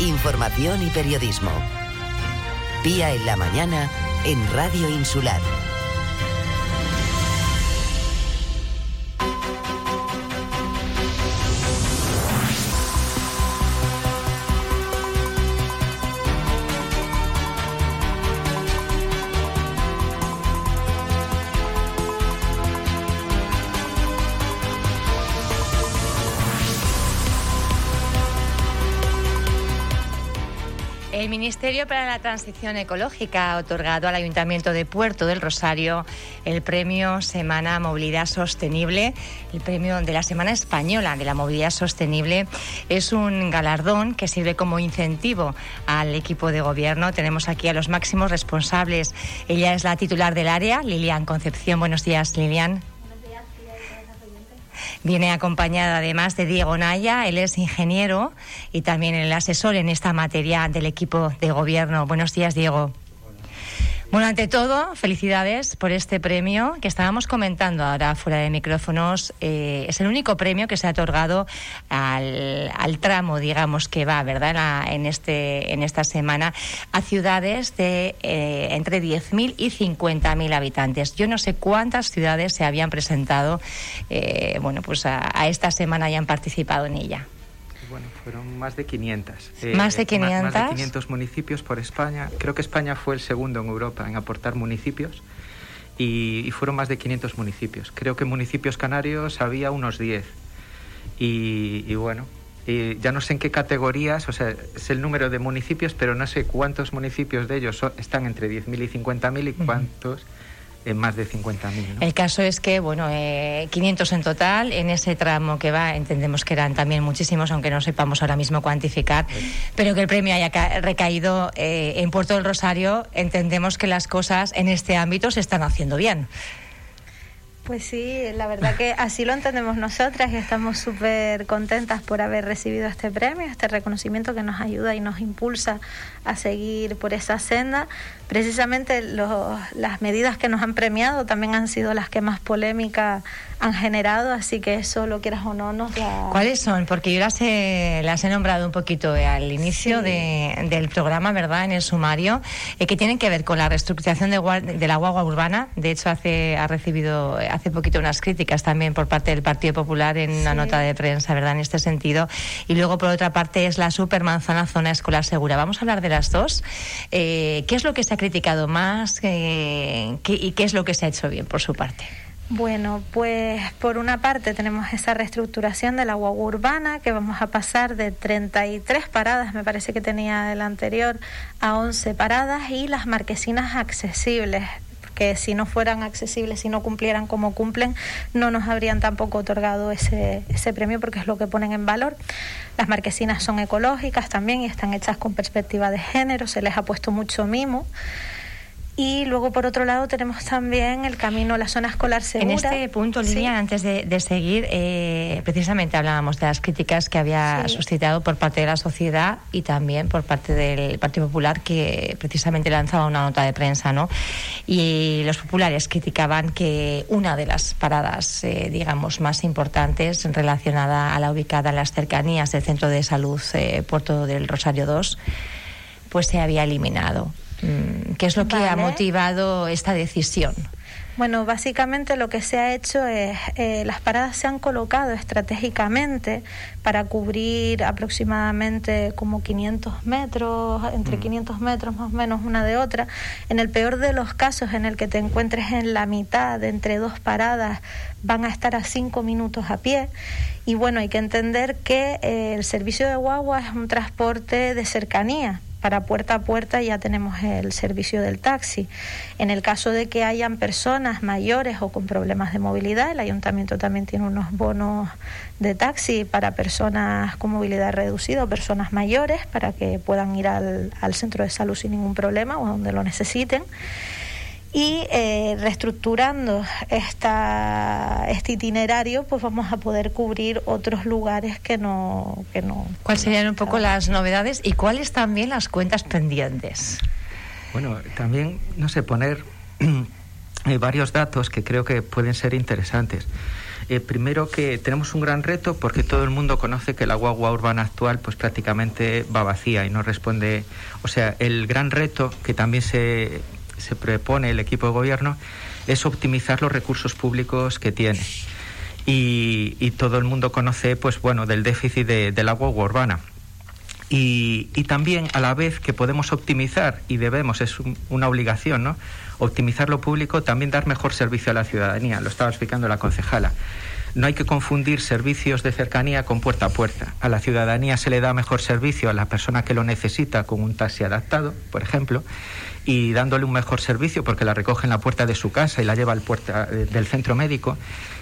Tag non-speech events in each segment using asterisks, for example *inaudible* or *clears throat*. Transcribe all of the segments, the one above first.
información y periodismo. Pía en la mañana en Radio Insular. Ministerio para la Transición Ecológica ha otorgado al Ayuntamiento de Puerto del Rosario el premio Semana Movilidad Sostenible, el premio de la Semana Española de la Movilidad Sostenible. Es un galardón que sirve como incentivo al equipo de gobierno. Tenemos aquí a los máximos responsables. Ella es la titular del área, Lilian Concepción. Buenos días, Lilian. Viene acompañada además de Diego Naya, él es ingeniero y también el asesor en esta materia del equipo de gobierno. Buenos días, Diego. Bueno, ante todo, felicidades por este premio que estábamos comentando ahora fuera de micrófonos. Eh, es el único premio que se ha otorgado al, tramo, digamos, que va, ¿verdad?, en, este, en esta semana a ciudades de eh, entre 10.000 y 50.000 habitantes. Yo no sé cuántas ciudades se habían presentado, eh, bueno, pues a, a esta semana y han participado en ella. Bueno, fueron más de 500. más de 500. Eh, más, de 500 municipios por España. Creo que España fue el segundo en Europa en aportar municipios y, fueron más de 500 municipios. Creo que municipios canarios había unos 10. Y, bueno, y ya no sé en qué categorías, o sea, es el número de municipios, pero no sé cuántos municipios de ellos están entre 10.000 y 50.000 y cuántos en más de 50.000. ¿no? El caso es que, bueno, eh, 500 en total, en ese tramo que va, entendemos que eran también muchísimos, aunque no sepamos ahora mismo cuantificar, pero que el premio haya recaído eh, en Puerto del Rosario, entendemos que las cosas en este ámbito se están haciendo bien. Pues sí, la verdad que así lo entendemos nosotras y estamos súper contentas por haber recibido este premio, este reconocimiento que nos ayuda y nos impulsa a seguir por esa senda. Precisamente las medidas que nos han premiado también han sido las que más polémica han generado, así que eso, lo quieras o no, nos da... ¿Cuáles son? Porque yo las he, las he nombrado un poquito eh, al inicio de, del programa, ¿verdad?, en el sumario, eh, que tienen que ver con la reestructuración de, de la guagua urbana. De hecho, hace, ha recibido hace poquito unas críticas también por parte del Partido Popular en una nota de prensa, ¿verdad?, en este sentido. Y luego, por otra parte, es la supermanzana zona escolar segura. Vamos a hablar de las dos. Eh, ¿Qué es lo que se ha criticado más y qué es lo que se ha hecho bien por su parte? Bueno, pues por una parte tenemos esa reestructuración de la guagua urbana que vamos a pasar de 33 paradas, me parece que tenía el anterior, a 11 paradas y las marquesinas accesibles que si no fueran accesibles, si no cumplieran como cumplen, no nos habrían tampoco otorgado ese, premio porque es lo que ponen en valor. Las marquesinas son ecológicas también y están hechas con perspectiva de género, se les ha puesto mucho mimo. Y luego, por otro lado, tenemos también el camino a la zona escolar segura. En este punto, Lidia, antes de, seguir, eh, precisamente hablábamos de las críticas que había suscitado por parte de la sociedad y también por parte del Partido Popular, que precisamente lanzaba una nota de prensa, ¿no? Y los populares criticaban que una de las paradas, eh, digamos, más importantes relacionada a la ubicada en las cercanías del Centro de Salud eh, Puerto del Rosario 2, pues se había eliminado. Mm, ¿Qué es lo que ha motivado esta decisión? Bueno, básicamente lo que se ha hecho es, eh, las paradas se han colocado estratégicamente para cubrir aproximadamente como 500 metros, entre 500 mm. metros más o menos una de otra. En el peor de los casos en el que te encuentres en la mitad entre dos paradas, van a estar a cinco minutos a pie. Y bueno, hay que entender que eh, el servicio de guagua es un transporte de cercanía para puerta a puerta ya tenemos el servicio del taxi. En el caso de que hayan personas mayores o con problemas de movilidad, el ayuntamiento también tiene unos bonos de taxi para personas con movilidad reducida o personas mayores para que puedan ir al, al centro de salud sin ningún problema o donde lo necesiten y eh, reestructurando esta, este itinerario pues vamos a poder cubrir otros lugares que no que no cuáles serían un poco las novedades y cuáles también las cuentas pendientes bueno también no sé poner *clears throat* varios datos que creo que pueden ser interesantes. Eh, primero que tenemos un gran reto porque todo el mundo conoce que la guagua urbana actual pues prácticamente va vacía y no responde. O sea, el gran reto que también se, se propone el equipo de gobierno es optimizar los recursos públicos que tiene. Y, todo el mundo conoce pues bueno del déficit de, de la guagua urbana. Y, también a la vez que podemos optimizar y debemos, es un, una obligación, ¿no? Optimizar lo público, también dar mejor servicio a la ciudadanía, lo estaba explicando la concejala. No hay que confundir servicios de cercanía con puerta a puerta. A la ciudadanía se le da mejor servicio a la persona que lo necesita con un taxi adaptado, por ejemplo, y dándole un mejor servicio porque la recoge en la puerta de su casa y la lleva al puerta del centro médico.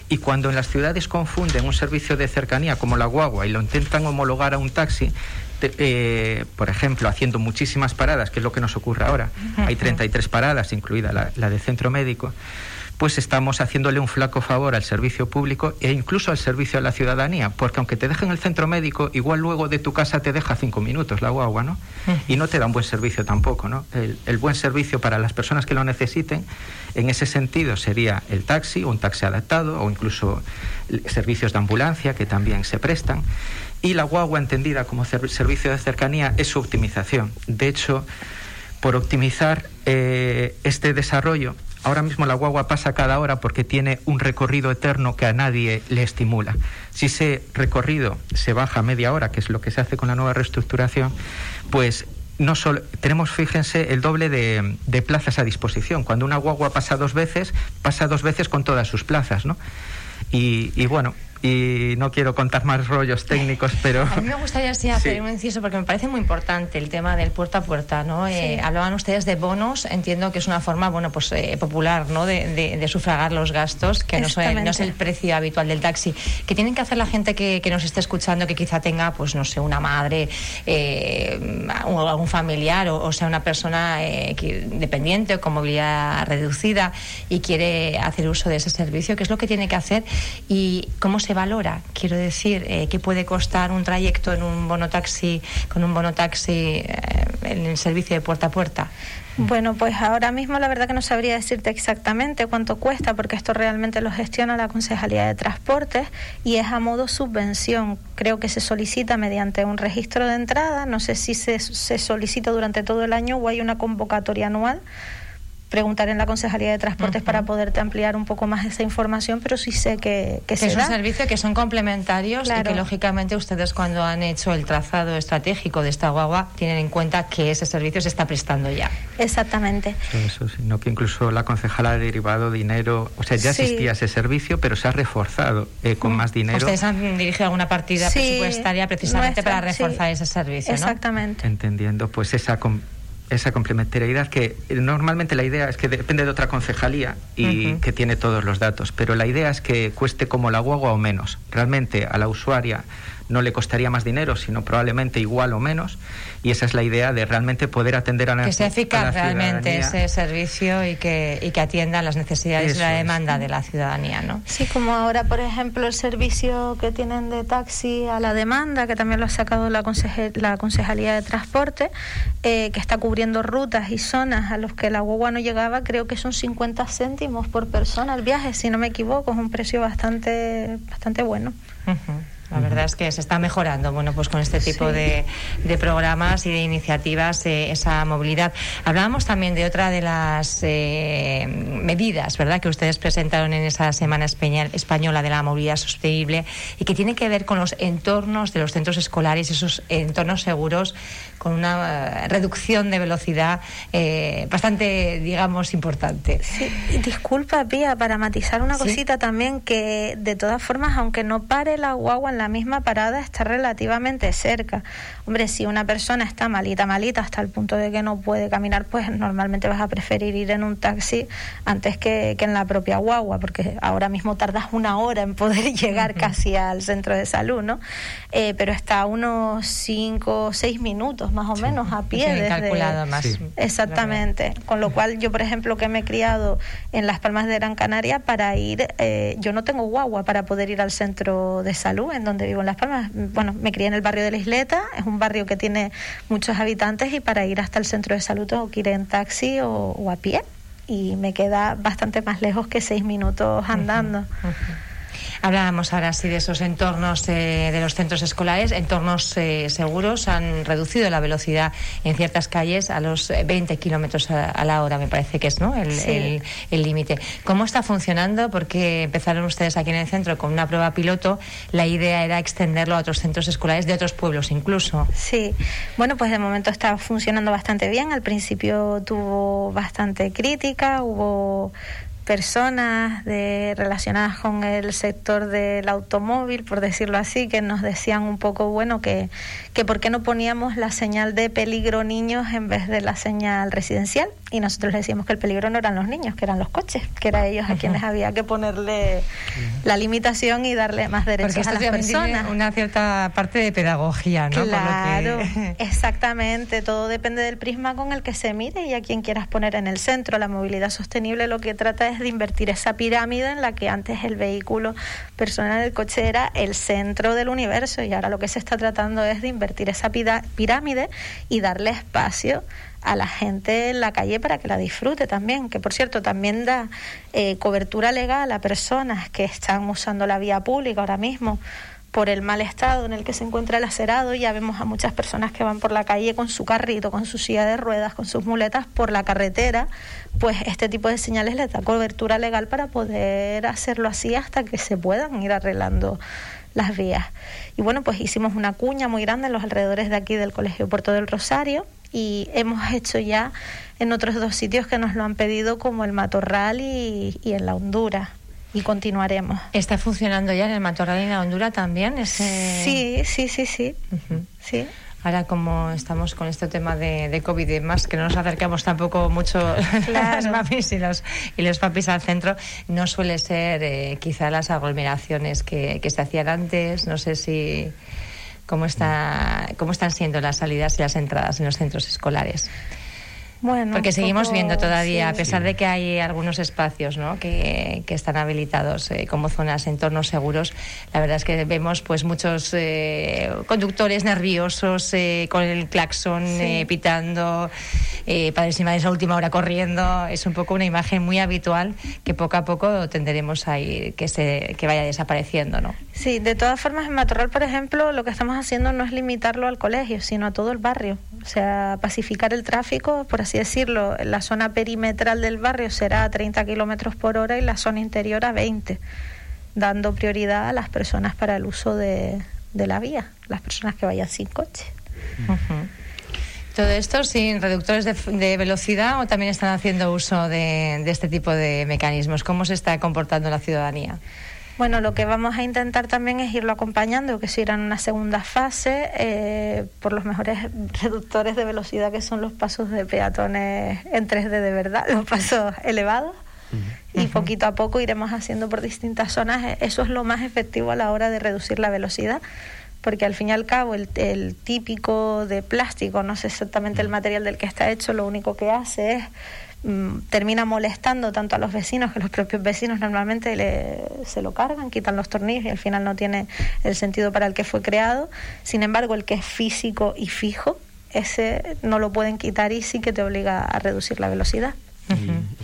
Y cuando en las ciudades confunden un servicio de cercanía como la guagua y lo intentan homologar a un taxi, eh, por ejemplo, haciendo muchísimas paradas, que es lo que nos ocurre ahora, hay 33 paradas, incluida la, la del centro médico, pues estamos haciéndole un flaco favor al servicio público e incluso al servicio a la ciudadanía, porque aunque te dejen el centro médico, igual luego de tu casa te deja cinco minutos la guagua, ¿no? Y no te da un buen servicio tampoco, ¿no? El, el buen servicio para las personas que lo necesiten, en ese sentido, sería el taxi, un taxi adaptado o incluso servicios de ambulancia que también se prestan. Y la guagua entendida como servicio de cercanía es su optimización. De hecho, por optimizar eh, este desarrollo, ahora mismo la guagua pasa cada hora porque tiene un recorrido eterno que a nadie le estimula. Si ese recorrido se baja a media hora, que es lo que se hace con la nueva reestructuración, pues no solo tenemos, fíjense, el doble de, plazas a disposición. Cuando una guagua pasa dos veces, pasa dos veces con todas sus plazas, ¿no? Y bueno, y no quiero contar más rollos técnicos, pero... A mí me gustaría sí, hacer sí. un inciso porque me parece muy importante el tema del puerta a puerta, ¿no? Sí. Eh, hablaban ustedes de bonos, entiendo que es una forma, bueno, pues eh, popular, ¿no? De, de, de, sufragar los gastos, que no, son, no, es el precio habitual del taxi. ¿Qué tienen que hacer la gente que, que nos esté escuchando, que quizá tenga, pues no sé, una madre eh, o algún familiar o, o sea una persona eh, que, dependiente o con movilidad reducida y quiere hacer uso de ese servicio? ¿Qué es lo que tiene que hacer y cómo se se valora? Quiero decir, eh, ¿qué puede costar un trayecto en un bonotaxi, con un bonotaxi eh, en el servicio de puerta a puerta? Bueno, pues ahora mismo la verdad que no sabría decirte exactamente cuánto cuesta, porque esto realmente lo gestiona la Concejalía de Transportes y es a modo subvención. Creo que se solicita mediante un registro de entrada, no sé si se, se solicita durante todo el año o hay una convocatoria anual preguntar en la Concejalía de Transportes uh -huh. para poderte ampliar un poco más esa información, pero sí sé que, que, que se es da. un servicio que son complementarios claro. y que lógicamente ustedes cuando han hecho el trazado estratégico de esta guagua tienen en cuenta que ese servicio se está prestando ya. Exactamente. Eso, sino que incluso la concejala ha derivado dinero, o sea, ya sí. existía ese servicio, pero se ha reforzado eh, con uh -huh. más dinero. Ustedes han dirigido alguna partida sí, presupuestaria precisamente nuestra, para reforzar sí. ese servicio, ¿no? Exactamente. Entendiendo pues esa esa complementariedad que normalmente la idea es que depende de otra concejalía y uh -huh. que tiene todos los datos, pero la idea es que cueste como la guagua o menos. Realmente a la usuaria no le costaría más dinero, sino probablemente igual o menos. Y esa es la idea de realmente poder atender a la Que sea eficaz realmente ese servicio y que, y que atienda las necesidades Eso y la demanda es. de la ciudadanía, ¿no? Sí, como ahora, por ejemplo, el servicio que tienen de taxi a la demanda, que también lo ha sacado la, conceje, la Concejalía de Transporte, eh, que está cubriendo rutas y zonas a los que la guagua no llegaba, creo que son 50 céntimos por persona el viaje, si no me equivoco, es un precio bastante, bastante bueno. Uh -huh. La verdad es que se está mejorando, bueno, pues con este tipo sí. de, de, programas y de iniciativas eh, esa movilidad. Hablábamos también de otra de las eh, medidas, ¿verdad?, que ustedes presentaron en esa Semana Española de la Movilidad Sostenible y que tiene que ver con los entornos de los centros escolares, esos entornos seguros con una uh, reducción de velocidad eh, bastante, digamos, importante. Sí, disculpa, Pía, para matizar una ¿Sí? cosita también, que de todas formas, aunque no pare la guagua en la misma parada, está relativamente cerca. Hombre, si una persona está malita, malita, hasta el punto de que no puede caminar, pues normalmente vas a preferir ir en un taxi antes que, que en la propia guagua, porque ahora mismo tardas una hora en poder *laughs* llegar uh -huh. casi al centro de salud, ¿no? Eh, pero está a unos 5 o 6 minutos más o sí. menos a pie. Sí, desde... calculado más. Sí. Exactamente. Con lo cual yo, por ejemplo, que me he criado en Las Palmas de Gran Canaria para ir, eh, yo no tengo guagua para poder ir al centro de salud en donde vivo en Las Palmas. Bueno, me crié en el barrio de la Isleta, es un barrio que tiene muchos habitantes y para ir hasta el centro de salud tengo que ir en taxi o, o a pie y me queda bastante más lejos que seis minutos andando. Uh -huh. Uh -huh. Hablábamos ahora sí de esos entornos eh, de los centros escolares, entornos eh, seguros. Han reducido la velocidad en ciertas calles a los 20 kilómetros a, la hora, me parece que es ¿no? el límite. ¿Cómo está funcionando? Porque empezaron ustedes aquí en el centro con una prueba piloto. La idea era extenderlo a otros centros escolares de otros pueblos incluso. Sí, bueno, pues de momento está funcionando bastante bien. Al principio tuvo bastante crítica, hubo personas de, relacionadas con el sector del automóvil, por decirlo así, que nos decían un poco, bueno, que, que por qué no poníamos la señal de peligro niños en vez de la señal residencial. Y nosotros les decíamos que el peligro no eran los niños, que eran los coches, que eran ellos a quienes había que ponerle la limitación y darle más derechos a las personas. una cierta parte de pedagogía, ¿no? Claro, *laughs* exactamente. Todo depende del prisma con el que se mire y a quien quieras poner en el centro. La movilidad sostenible lo que trata es de invertir esa pirámide en la que antes el vehículo personal, el coche, era el centro del universo y ahora lo que se está tratando es de invertir esa pirámide y darle espacio a la gente en la calle para que la disfrute también, que por cierto también da eh, cobertura legal a personas que están usando la vía pública ahora mismo por el mal estado en el que se encuentra el acerado. Ya vemos a muchas personas que van por la calle con su carrito, con su silla de ruedas, con sus muletas por la carretera. Pues este tipo de señales les da cobertura legal para poder hacerlo así hasta que se puedan ir arreglando las vías. Y bueno, pues hicimos una cuña muy grande en los alrededores de aquí del Colegio Puerto del Rosario y hemos hecho ya en otros dos sitios que nos lo han pedido como el Matorral y, y en la Honduras y continuaremos. ¿Está funcionando ya en el Matorral en la Honduras también? Sí, sí, sí, sí. sí. Ahora como estamos con este tema de, de, COVID y demás, que no nos acercamos tampoco mucho *laughs* las mamis y los, y los papis al centro, no suele ser eh, quizá las aglomeraciones que, que se hacían antes. No sé si cómo está cómo están siendo las salidas y las entradas en los centros escolares. Bueno, Porque seguimos viendo todavía, a pesar de que hay algunos espacios ¿no? que, que están habilitados eh, como zonas, entornos seguros, la verdad es que vemos pues muchos eh, conductores nerviosos eh, con el claxon pitando, padres y madres a última hora corriendo. Es un poco una imagen muy habitual que poco a poco tenderemos a ir, que, se, que vaya desapareciendo. ¿no? Sí, de todas formas en Matorral, por ejemplo, lo que estamos haciendo no es limitarlo al colegio, sino a todo el barrio. O sea, pacificar el tráfico, por así decirlo, la zona perimetral del barrio será a 30 kilómetros por hora y la zona interior a 20, dando prioridad a las personas para el uso de, la vía, las personas que vayan sin coche. ¿Todo esto sin reductores de, velocidad o también están haciendo uso de, de este tipo de mecanismos? ¿Cómo se está comportando la ciudadanía? Bueno, lo que vamos a intentar también es irlo acompañando, que se irá en una segunda fase eh, por los mejores reductores de velocidad que son los pasos de peatones en 3D de verdad, los pasos elevados. Y poquito a poco iremos haciendo por distintas zonas. Eso es lo más efectivo a la hora de reducir la velocidad porque al fin y al cabo el, el, típico de plástico, no sé exactamente el material del que está hecho, lo único que hace es Mm, termina molestando tanto a los vecinos que los propios vecinos normalmente le, se lo cargan, quitan los tornillos y al final no tiene el sentido para el que fue creado. Sin embargo, el que es físico y fijo, ese no lo pueden quitar y sí que te obliga a reducir la velocidad.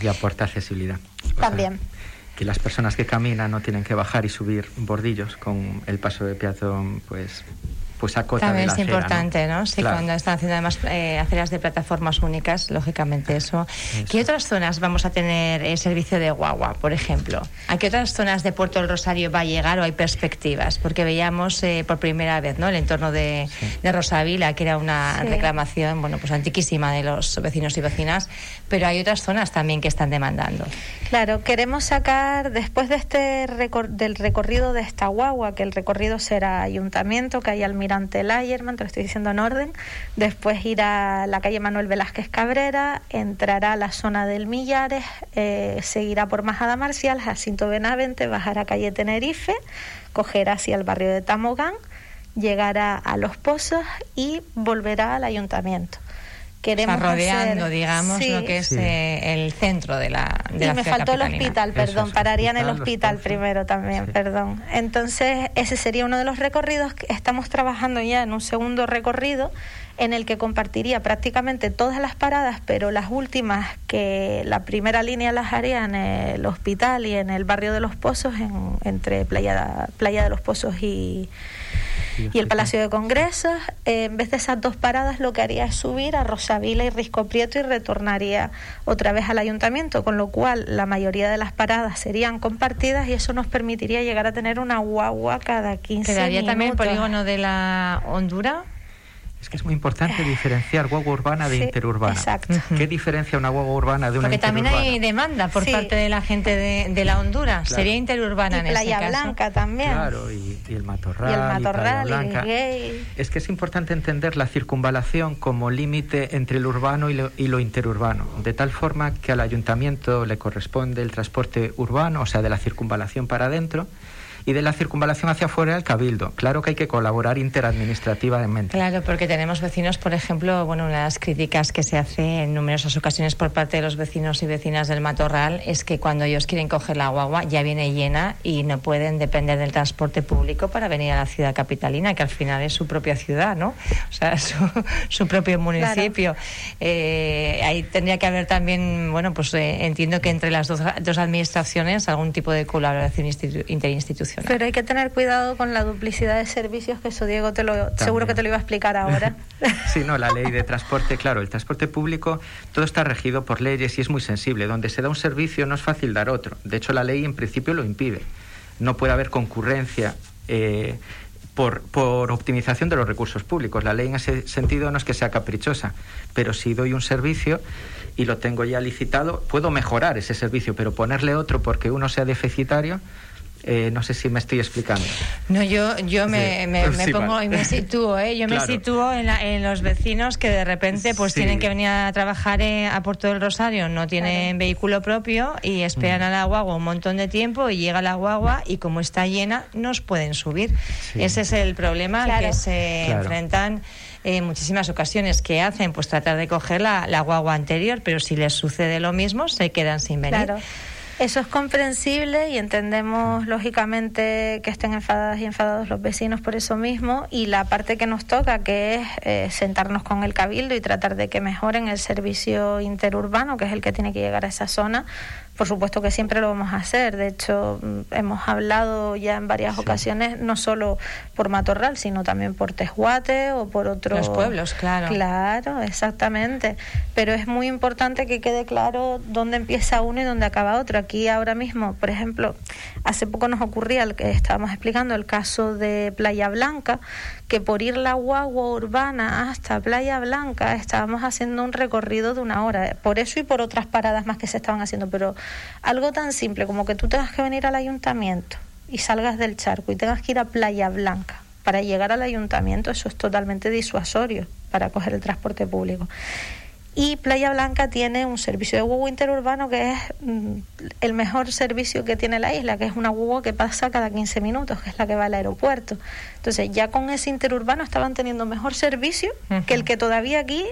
Y, aporta accesibilidad. También. Que las personas que caminan no tienen que bajar y subir bordillos con el paso de peatón, pues pues acota También es importante, ¿no? Sí, cuando están haciendo además eh, aceras de plataformas únicas, lógicamente eso. ¿Qué otras zonas vamos a tener el eh, servicio de guagua, por ejemplo? ¿A qué otras zonas de Puerto del Rosario va a llegar o hay perspectivas? Porque veíamos eh, por primera vez, ¿no? El entorno de, de Rosavila, que era una reclamación, bueno, pues antiquísima de los vecinos y vecinas, pero hay otras zonas también que están demandando. Claro, queremos sacar después de este del recorrido de esta guagua, que el recorrido será ayuntamiento, calle Almirante Layerman, te lo estoy diciendo en orden, después irá a la calle Manuel Velázquez Cabrera, entrará a la zona del Millares, eh, seguirá por Majada Marcial, Jacinto Benavente, bajará a calle Tenerife, cogerá hacia el barrio de Tamogán, llegará a Los Pozos y volverá al ayuntamiento queremos rodeando, hacer- digamos, Sí. lo que es Sí. eh, el centro de la de y la me faltó el hospital, Eso perdón, es, pararía en el hospital, primero también, Sí. perdón. Entonces, ese sería uno de los recorridos que estamos trabajando ya en un segundo recorrido en el que compartiría prácticamente todas las paradas, pero las últimas que la primera línea las haría en el hospital y en el barrio de Los Pozos, en- entre Playa, Playa de los Pozos y, y el Palacio de Congresos. Eh, en vez de esas dos paradas, lo que haría es subir a Rosavila y Risco Prieto y retornaría otra vez al ayuntamiento, con lo cual la mayoría de las paradas serían compartidas y eso nos permitiría llegar a tener una guagua cada 15 Quedaría minutos. también el polígono de la Hondura. Es que es muy importante diferenciar guagua urbana de Sí, interurbana. exacto. ¿Qué diferencia una guagua urbana de una Porque también interurbana? hay demanda por Sí. parte de la gente de, de la Hondura. Claro. Sería interurbana Y en Playa ese caso. Blanca también. Claro, y, y el matorral. Y el Playa matorral y, Blanca. el gay. Es que es importante entender la circunvalación como límite entre lo urbano y lo, y lo interurbano, de tal forma que al ayuntamiento le corresponde el transporte urbano, o sea, de la circunvalación para adentro, y de la circunvalación hacia afuera el cabildo. Claro que hay que colaborar interadministrativamente. Claro, porque tenemos vecinos, por ejemplo, bueno, una de las críticas que se hace en numerosas ocasiones por parte de los vecinos y vecinas del Matorral es que cuando ellos quieren coger la guagua ya viene llena y no pueden depender del transporte público para venir a la ciudad capitalina, que al final es su propia ciudad, ¿no? O sea, *laughs* su, su propio municipio. Eh, ahí tendría que haber también, bueno, pues eh, entiendo que entre las dos, dos administraciones algún tipo de colaboración institu- Pero hay que tener cuidado con la duplicidad de servicios, que eso Diego te lo, seguro que te lo iba a explicar ahora. *laughs* Sí, no, la ley de transporte, claro, el transporte público, todo está regido por leyes y es muy sensible. Donde se da un servicio no es fácil dar otro. De hecho, la ley en principio lo impide. No puede haber concurrencia eh, por, por optimización de los recursos públicos. La ley en ese sentido no es que sea caprichosa, pero si doy un servicio y lo tengo ya licitado, puedo mejorar ese servicio, pero ponerle otro porque uno sea deficitario, eh, no sé si me estoy explicando. No, yo, yo me, Sí. me, me Sí, pongo vale. y me sitúo, ¿eh? Yo me sitúo en, la- en los vecinos que de repente pues Sí. tienen que venir a trabajar eh, a Puerto del Rosario, no tienen vehículo propio y esperan Mm. a la guagua un montón de tiempo y llega la guagua y como está llena no os pueden subir. Sí. Ese es el problema al que se Claro. enfrentan en muchísimas ocasiones. que hacen? Pues tratar de coger la, la guagua anterior, pero si les sucede lo mismo se quedan sin venir. Eso es comprensible y entendemos lógicamente que estén enfadadas y enfadados los vecinos por eso mismo. Y la parte que nos toca que es eh, sentarnos con el cabildo y tratar de que mejoren el servicio interurbano que es el que tiene que llegar a esa zona por supuesto que siempre lo vamos a hacer de hecho mm, hemos hablado ya en varias Sí. ocasiones no solo por Matorral sino también por Tejuate o por otros Los pueblos, claro. Claro, exactamente. Pero es muy importante que quede claro dónde empieza uno y dónde acaba otro. Aquí ahora mismo, por ejemplo, hace poco nos ocurría el que estábamos explicando el caso de Playa Blanca, que por ir la guagua urbana hasta Playa Blanca estábamos haciendo un recorrido de una hora. Por eso y por otras paradas más que se estaban haciendo. Pero algo tan simple como que tú tengas que venir al ayuntamiento y salgas del charco y tengas que ir a Playa Blanca para llegar al ayuntamiento, eso es totalmente disuasorio para coger el transporte público. Y Playa Blanca tiene un servicio de guagua interurbano que es mm, el mejor servicio que tiene la isla, que es una guagua que pasa cada 15 minutos, que es la que va al aeropuerto. Entonces, ya con ese interurbano estaban teniendo mejor servicio que el que todavía aquí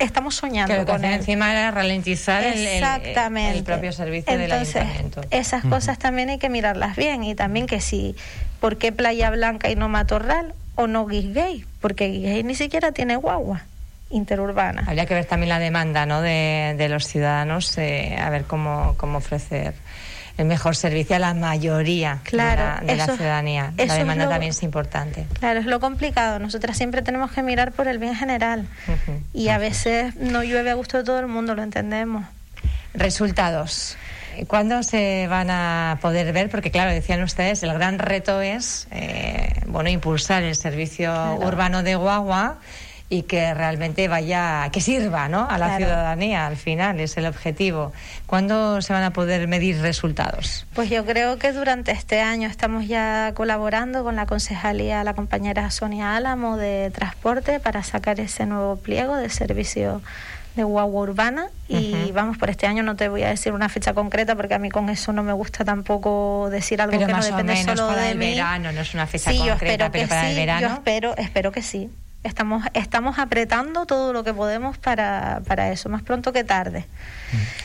estamos soñando Que lo que con él. encima era ralentizar el, el- Exactamente. el propio servicio Entonces, del ayuntamiento. Esas cosas también hay que mirarlas bien y también que si, ¿por qué Playa Blanca y no Matorral o no Guisgay? Porque Guisgay ni siquiera tiene guagua interurbana. Habría que ver también la demanda ¿no? de, de los ciudadanos, eh, a ver cómo, cómo ofrecer el mejor servicio a la mayoría Claro, de la, de la eso- ciudadanía. eso La demanda lo- también es importante. Claro, es lo complicado. Nosotras siempre tenemos que mirar por el bien general. Y a veces no llueve a gusto de todo el mundo, lo entendemos. Resultados. ¿Cuándo se van a poder ver? Porque claro, decían ustedes, el gran reto es eh, bueno impulsar el servicio Claro. urbano de guagua y que realmente vaya, que sirva ¿no? a la Claro. ciudadanía al final, es el objetivo. ¿Cuándo se van a poder medir resultados? Pues yo creo que durante este año estamos ya colaborando con la concejalía, la compañera Sonia Álamo de Transporte para sacar ese nuevo pliego de servicio de guagua urbana y vamos por este año no te voy a decir una fecha concreta porque a mí con eso no me gusta tampoco decir algo Pero que no más o depende menos solo para de el mí. verano, no es una fecha sí, yo concreta, espero pero que para sí, el verano. Yo espero, espero que sí. Estamos, estamos apretando todo lo que podemos para, para eso, más pronto que tarde.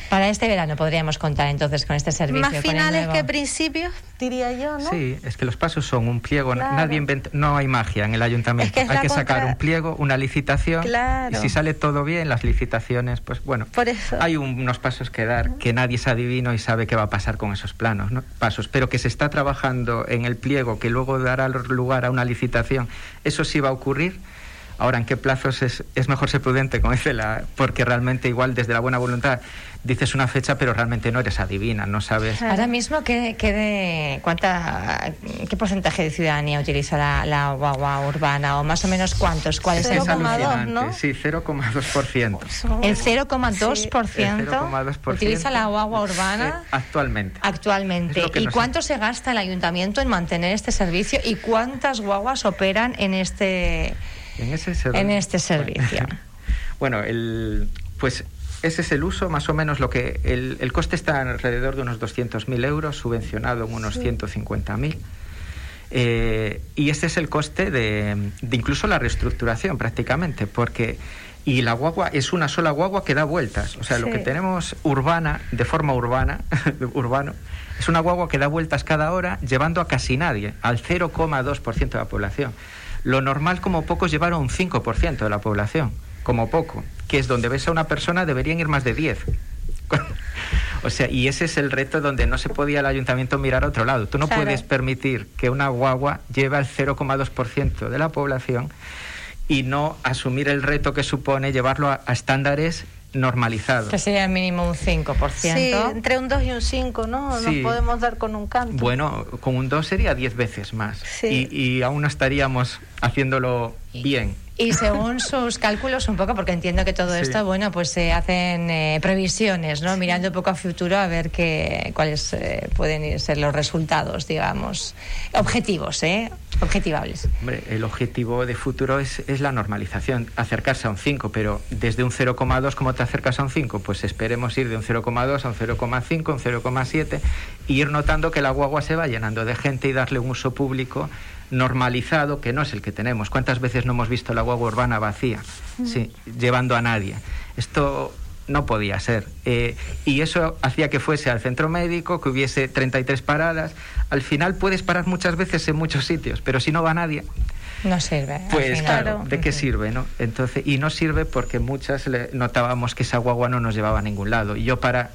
Para este verano podríamos contar entonces con este servicio. Más finales que principios, diría yo, ¿no? Sí, es que los pasos son un pliego, nadie inventa, no hay magia en el ayuntamiento. hay que sacar un pliego, una licitación y si sale todo bien, las licitaciones, pues bueno, hay unos pasos que dar que nadie es adivino y sabe qué va a pasar con esos planos, ¿no? pasos, pero que se está trabajando en el pliego que luego dará lugar a una licitación, eso sí va a ocurrir Ahora, ¿en qué plazos es, es mejor ser prudente con la Porque realmente igual desde la buena voluntad dices una fecha, pero realmente no eres adivina, no sabes. Ahora mismo, ¿qué, qué, de, cuánta, ¿qué porcentaje de ciudadanía utiliza la, guagua urbana? ¿O más o menos cuántos? ¿Cuál es el 0,2, ¿no? Sí, 0,2%. ¿El 0,2% utiliza la guagua *laughs* urbana? actualmente. Actualmente. ¿Y cuánto se gasta el ayuntamiento en mantener este servicio? ¿Y cuántas guaguas operan en este en, ese en este servicio. *laughs* bueno, el, pues ese es el uso, más o menos lo que el, el coste está alrededor de unos 200.000 euros, subvencionado en unos 150.000. Eh, y ese es el coste de, de, incluso la reestructuración prácticamente, porque y la guagua es una sola guagua que da vueltas. O sea, lo que tenemos urbana, de forma urbana, *laughs* urbano, es una guagua que da vueltas cada hora, llevando a casi nadie, al 0,2% de la población. Lo normal como poco es llevar a un 5% de la población, como poco, que es donde ves a una persona deberían ir más de 10. *laughs* o sea, y ese es el reto donde no se podía el ayuntamiento mirar a otro lado. Tú no puedes permitir que una guagua lleve al 0,2% de la población y no asumir el reto que supone llevarlo a, estándares normalizados. Que sería mínimo un 5%. Sí, entre un 2 y un 5, ¿no? Nos podemos dar con un canto. Bueno, con un 2 sería 10 veces más. Y, y aún no estaríamos haciéndolo bien. Y según sus cálculos, un poco, porque entiendo que todo esto, bueno, pues se hacen eh, previsiones, ¿no? Mirando un poco a futuro a ver qué, cuáles eh, pueden ser los resultados, digamos, objetivos, ¿eh? Objetivables. Hombre, el objetivo de futuro es, es la normalización, acercarse a un 5, pero desde un 0,2, ¿cómo te acercas a un 5? Pues esperemos ir de un 0,2 a un 0,5, un 0,7 e ir notando que la guagua se va llenando de gente y darle un uso público normalizado que no es el que tenemos. ¿Cuántas veces no hemos visto la guagua urbana vacía, sí, llevando a nadie? Esto no podía ser. Eh, y eso hacía que fuese al centro médico, que hubiese 33 paradas. Al final puedes parar muchas veces en muchos sitios, pero si no va nadie. No sirve. Pues claro, ¿de qué sirve, no? Entonces, y no sirve porque muchas notábamos que esa guagua no nos llevaba a ningún lado. Y yo para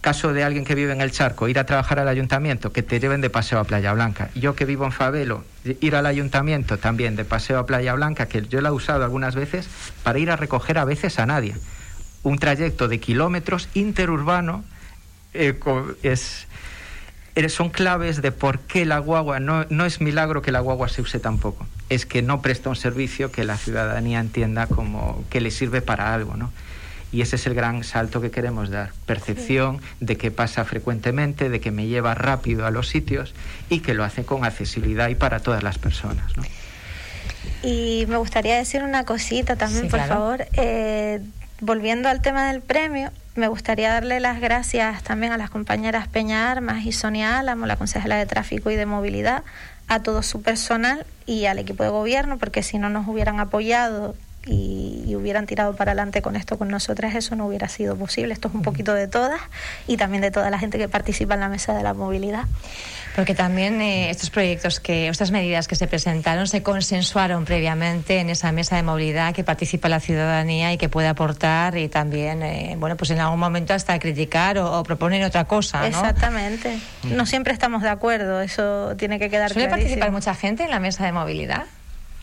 caso de alguien que vive en el charco, ir a trabajar al ayuntamiento, que te lleven de paseo a Playa Blanca. Yo que vivo en Favelo, ir al ayuntamiento también de paseo a Playa Blanca, que yo la he usado algunas veces para ir a recoger a veces a nadie. Un trayecto de kilómetros interurbano eh, es, son claves de por qué la guagua, no, no es milagro que la guagua se use tampoco, es que no presta un servicio que la ciudadanía entienda como que le sirve para algo, ¿no? Y ese es el gran salto que queremos dar. Percepción de que pasa frecuentemente, de que me lleva rápido a los sitios y que lo hace con accesibilidad y para todas las personas. Y me gustaría decir una cosita también, por favor. Eh, volviendo al tema del premio, me gustaría darle las gracias también a las compañeras Peña Armas y Sonia Álamo, la consejera de Tráfico y de Movilidad, a todo su personal y al equipo de gobierno, porque si no nos hubieran apoyado y, hubieran tirado para adelante con esto con nosotras, eso no hubiera sido posible. Esto es un poquito de todas y también de toda la gente que participa en la mesa de la movilidad. Porque también eh, estos proyectos, que estas medidas que se presentaron se consensuaron previamente en esa mesa de movilidad que participa la ciudadanía y que puede aportar y también, eh, bueno, pues en algún momento hasta criticar o, proponer otra cosa. Exactamente. No siempre estamos de acuerdo, eso tiene que quedar ¿Suele participar mucha gente en la mesa de movilidad?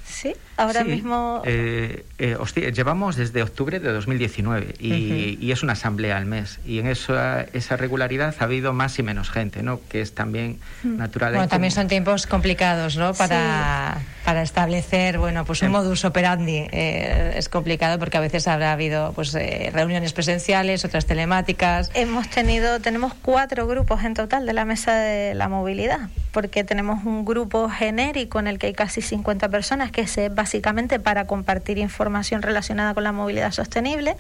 Sí, ahora mismo. Eh, eh, llevamos desde octubre de 2019 y, y, es una asamblea al mes. Y en esa, esa regularidad ha habido más y menos gente, ¿no? Que es también mm. natural. Bueno, también son tiempos complicados, ¿no? Para, para establecer, bueno, pues un modus operandi. Eh, es complicado porque a veces habrá habido pues reuniones presenciales, otras telemáticas. Hemos tenido, tenemos cuatro grupos en total de la mesa de la movilidad, porque tenemos un grupo genérico en el que hay casi 50 personas que es básicamente para compartir información relacionada con la movilidad sostenible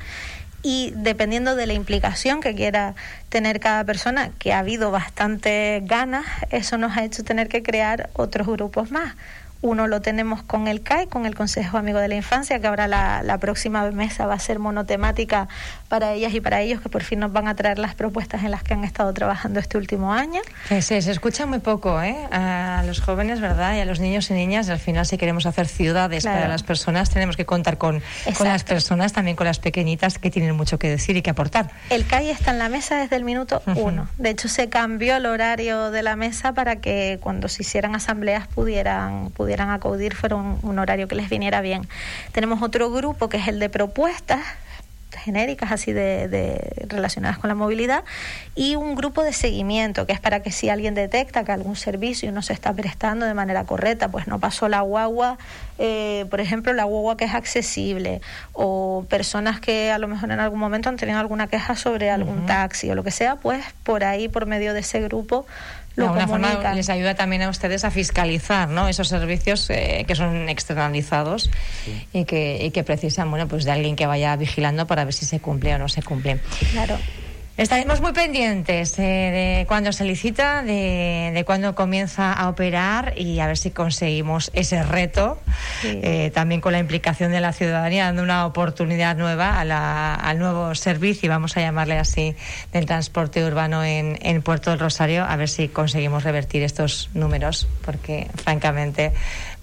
y dependiendo de la implicación que quiera tener cada persona, que ha habido bastante ganas, eso nos ha hecho tener que crear otros grupos más. Uno lo tenemos con el CAI, con el Consejo Amigo de la Infancia, que ahora la, la próxima mesa va a ser monotemática para ellas y para ellos, que por fin nos van a traer las propuestas en las que han estado trabajando este último año. Sí, se escucha muy poco ¿eh? a los jóvenes, ¿verdad? Y a los niños y niñas. Al final, si queremos hacer ciudades para las personas, tenemos que contar con, con, las personas, también con las pequeñitas, que tienen mucho que decir y que aportar. El CAI está en la mesa desde el minuto uno. De hecho, se cambió el horario de la mesa para que cuando se hicieran asambleas pudieran, pudieran acudir, fuera un horario que les viniera bien. Tenemos otro grupo que es el de propuestas, genéricas así de, relacionadas con la movilidad y un grupo de seguimiento que es para que si alguien detecta que algún servicio no se está prestando de manera correcta pues no pasó la guagua eh, por ejemplo la guagua que es accesible o personas que a lo mejor en algún momento han tenido alguna queja sobre algún taxi o lo que sea pues por ahí por medio de ese grupo de alguna forma les ayuda también a ustedes a fiscalizar ¿no? esos servicios eh, que son externalizados y, que, y que precisan bueno, pues de alguien que vaya vigilando para ver si se cumple o no se cumple. Claro. Estaremos muy pendientes eh, de cuándo se licita, de, de cuándo comienza a operar y a ver si conseguimos ese reto, eh, también con la implicación de la ciudadanía, dando una oportunidad nueva a la, al nuevo servicio, vamos a llamarle así, del transporte urbano en, en Puerto del Rosario, a ver si conseguimos revertir estos números, porque francamente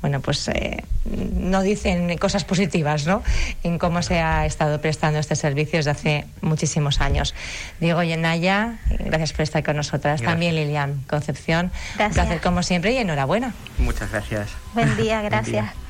bueno, pues eh, no dicen cosas positivas, ¿no? En cómo se ha estado prestando este servicio desde hace muchísimos años. Diego Yenaya, gracias por estar con nosotras. También Lilian Concepción. Gracias. Un placer como siempre y enhorabuena. Muchas gracias. Buen día, gracias.